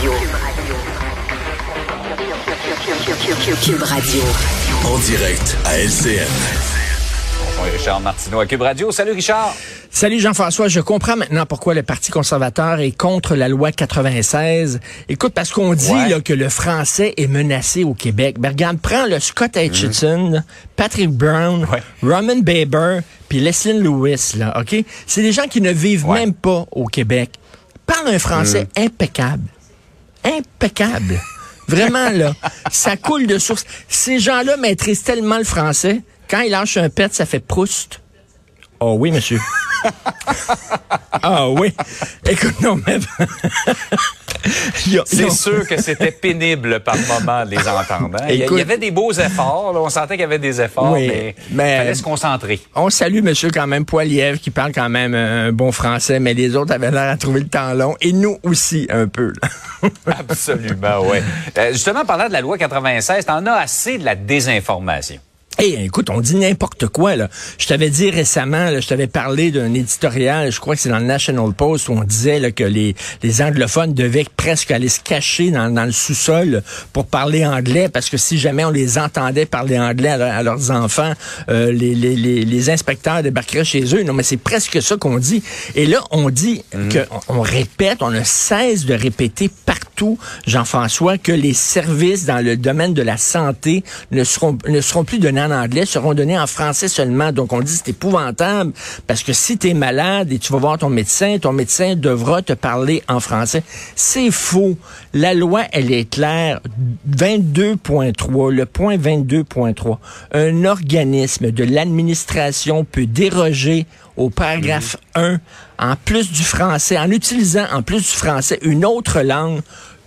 Radio. Cube Radio. En direct à LCN. Bonjour Richard Martineau à Cube Radio. Salut Richard. Salut Jean-François, je comprends maintenant pourquoi le Parti conservateur est contre la loi 96. Écoute, parce qu'on dit Ouais. là, que le français est menacé au Québec. Ben, regarde, prends le Scott Hutchinson, Patrick Brown, Ouais. Roman Baber, puis Leslie Lewis, là, OK? C'est des gens qui ne vivent Ouais. même pas au Québec. Parlent un français impeccable. Impeccable. Vraiment, là, ça coule de source. Ces gens-là maîtrisent tellement le français, quand ils lâchent un pet, ça fait Proust. Oh oui, monsieur. ah oui. Écoute, non, mais... C'est sûr que c'était pénible par moment de les entendre. hein. Il y a- Écoute- il y avait des beaux efforts. là. On sentait qu'il y avait des efforts, Oui, mais il fallait se concentrer. On salue monsieur quand même Poiliev qui parle quand même un bon français, mais les autres avaient l'air à trouver le temps long et nous aussi un peu. là. Absolument, oui. justement, parlant de la loi 96, t'en as assez de la désinformation. Hey, écoute, on dit n'importe quoi là. Je t'avais dit récemment, là, je t'avais parlé d'un éditorial, je crois que c'est dans le National Post où on disait là, que les, les anglophones devaient presque aller se cacher dans, dans le sous-sol pour parler anglais parce que si jamais on les entendait parler anglais à, leur- à leurs enfants, euh, les, les, les, les inspecteurs débarqueraient chez eux. Non, mais c'est presque ça qu'on dit. Et là, on dit que on, on répète, on ne cesse de répéter partout, Jean-François, que les services dans le domaine de la santé ne seront plus donnés en anglais, seront donnés en français seulement. Donc on dit c'est épouvantable parce que si tu es malade et tu vas voir ton médecin, ton médecin devra te parler en français. C'est faux. La loi, elle est claire. 22.3, le point 22.3. Un organisme de l'administration peut déroger au paragraphe 1 en plus du français, en utilisant en plus du français une autre langue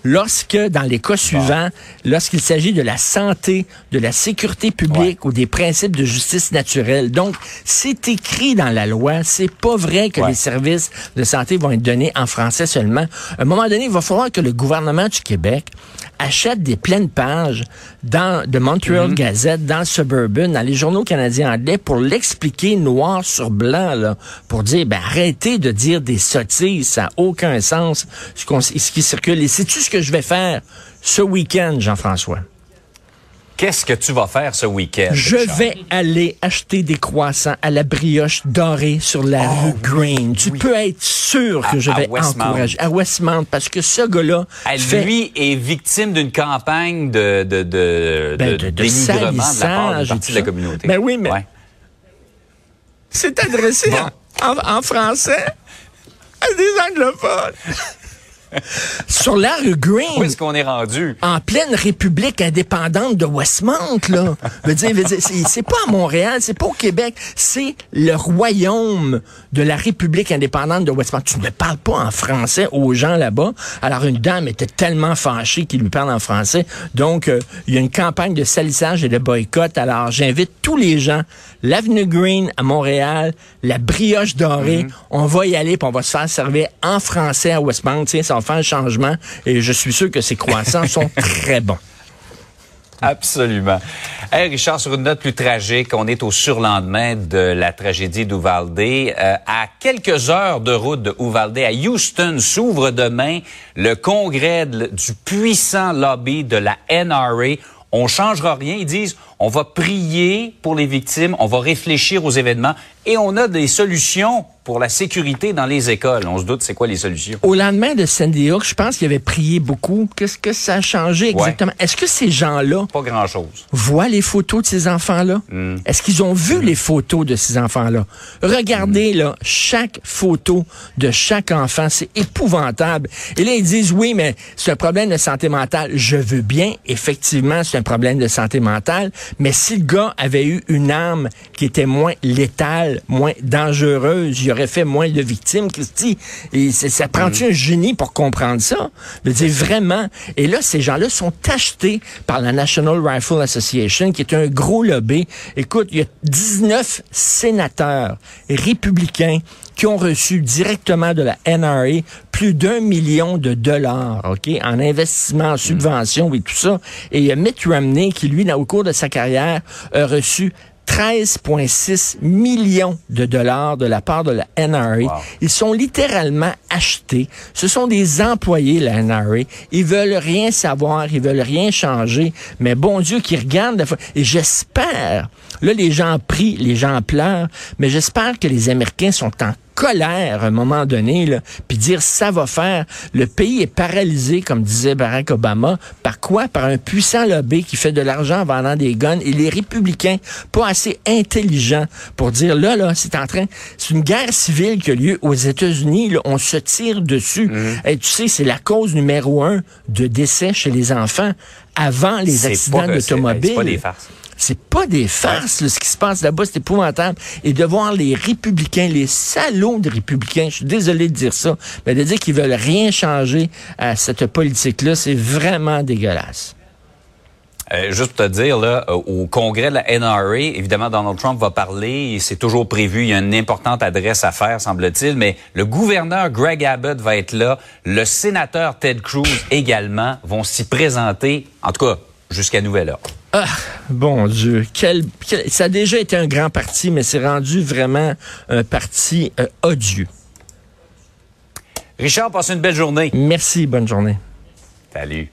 lorsque, dans les cas suivants, lorsqu'il s'agit de la santé, de la sécurité publique ou des principes de justice naturelle. Donc, c'est écrit dans la loi. C'est pas vrai que Ouais. les services de santé vont être donnés en français seulement. À un moment donné, il va falloir que le gouvernement du Québec achète des pleines pages dans de Montreal Gazette, dans Suburban, dans les journaux canadiens anglais pour l'expliquer noir sur blanc, là, pour dire, ben, arrêtez de dire des sottises, ça n'a aucun sens, ce, qu'on- ce qui circule. Et sais-tu ce que je vais faire ce week-end, Jean-François? Qu'est-ce que tu vas faire ce week-end? Je Richard? vais aller acheter des croissants à la brioche dorée sur la rue Green. Tu peux être sûr que À- je à vais Westmount. encourager à Westmount parce que ce gars-là fait Lui est victime d'une campagne de, de, de, ben, de, de, de dénigrement de la part partie de la communauté. Ben oui, mais Ouais. c'est adressé en français à des anglophones. Sur la rue Où Green, est-ce qu'on est rendu? en pleine république indépendante de Westmount, là. Veux dire, c'est pas à Montréal, c'est pas au Québec, c'est le royaume de la République indépendante de Westmount. Tu ne parles pas en français aux gens là-bas. Alors, une dame était tellement fâchée qu'il lui parle en français. Donc, euh, il y a une campagne de salissage et de boycott. Alors, j'invite tous les gens, l'Avenue Green à Montréal, la brioche dorée, on va y aller puis on va se faire servir en français à Westmount. Tiens, ça va faire un changement et je suis sûr que ces croissants sont très bons. Absolument. Hey Richard, sur une note plus tragique, on est au surlendemain de la tragédie d'Uvalde. Euh, à quelques heures de route de Uvalde, à Houston, s'ouvre demain le congrès de- du puissant lobby de la NRA. On changera rien. Ils disent, on va prier pour les victimes, on va réfléchir aux événements et on a des solutions pour la sécurité dans les écoles. On se doute, c'est quoi les solutions? Au lendemain de Sandy Hook, je pense qu'il avait prié beaucoup. Qu'est-ce que ça a changé exactement? Est-ce que ces gens-là Pas grand-chose. voient les photos de ces enfants-là? Est-ce qu'ils ont vu les photos de ces enfants-là? Regardez, là, chaque photo de chaque enfant, c'est épouvantable. Et là, ils disent, oui, mais c'est un problème de santé mentale. Je veux bien, effectivement, c'est un problème de santé mentale, mais si le gars avait eu une arme qui était moins létale, moins dangereuse, il aurait fait moins de victimes, Christy. Et ça prend-tu un génie pour comprendre ça? Je veux dire, vraiment. Et là, ces gens-là sont achetés par la National Rifle Association, qui est un gros lobby. Écoute, il y a 19 sénateurs républicains qui ont reçu directement de la NRA plus d'un million de dollars, OK, en investissement, en subventions et tout ça. Et il y a Mitt Romney qui, lui, au cours de sa carrière, a reçu 13,6 millions de dollars de la part de la NRA. Ils sont littéralement achetés. Ce sont des employés, la NRA. Ils veulent rien savoir, ils veulent rien changer. Mais bon Dieu, qui regardent. Et j'espère, là, les gens prient, les gens pleurent, mais j'espère que les Américains sont en colère à un moment donné, là, puis dire ça va faire. Le pays est paralysé, comme disait Barack Obama. Par quoi? Par un puissant lobby qui fait de l'argent en vendant des guns. Et les républicains, pas assez intelligents pour dire là, là, c'est en train, c'est une guerre civile qui a lieu aux États-Unis. On se tire dessus. Mhm. Et tu sais, c'est la cause numéro un de décès chez les enfants avant les accidents d'automobile. C'est pas des farces. C'est pas des farces, ce qui se passe là-bas, c'est épouvantable. Et de voir les républicains, les salauds des républicains, je suis désolé de dire ça, mais de dire qu'ils veulent rien changer à cette politique-là, c'est vraiment dégueulasse. Euh, juste pour te dire, là, euh, au congrès de la NRA, évidemment, Donald Trump va parler. C'est toujours prévu. Il y a une importante adresse à faire, semble-t-il. Mais le gouverneur Greg Abbott va être là. Le sénateur Ted Cruz également vont s'y présenter. En tout cas, jusqu'à nouvel ordre. Ah, bon Dieu. Quel, ça a déjà été un grand parti, mais c'est rendu vraiment un parti euh, odieux. Richard, passe une belle journée. Merci, bonne journée. Salut.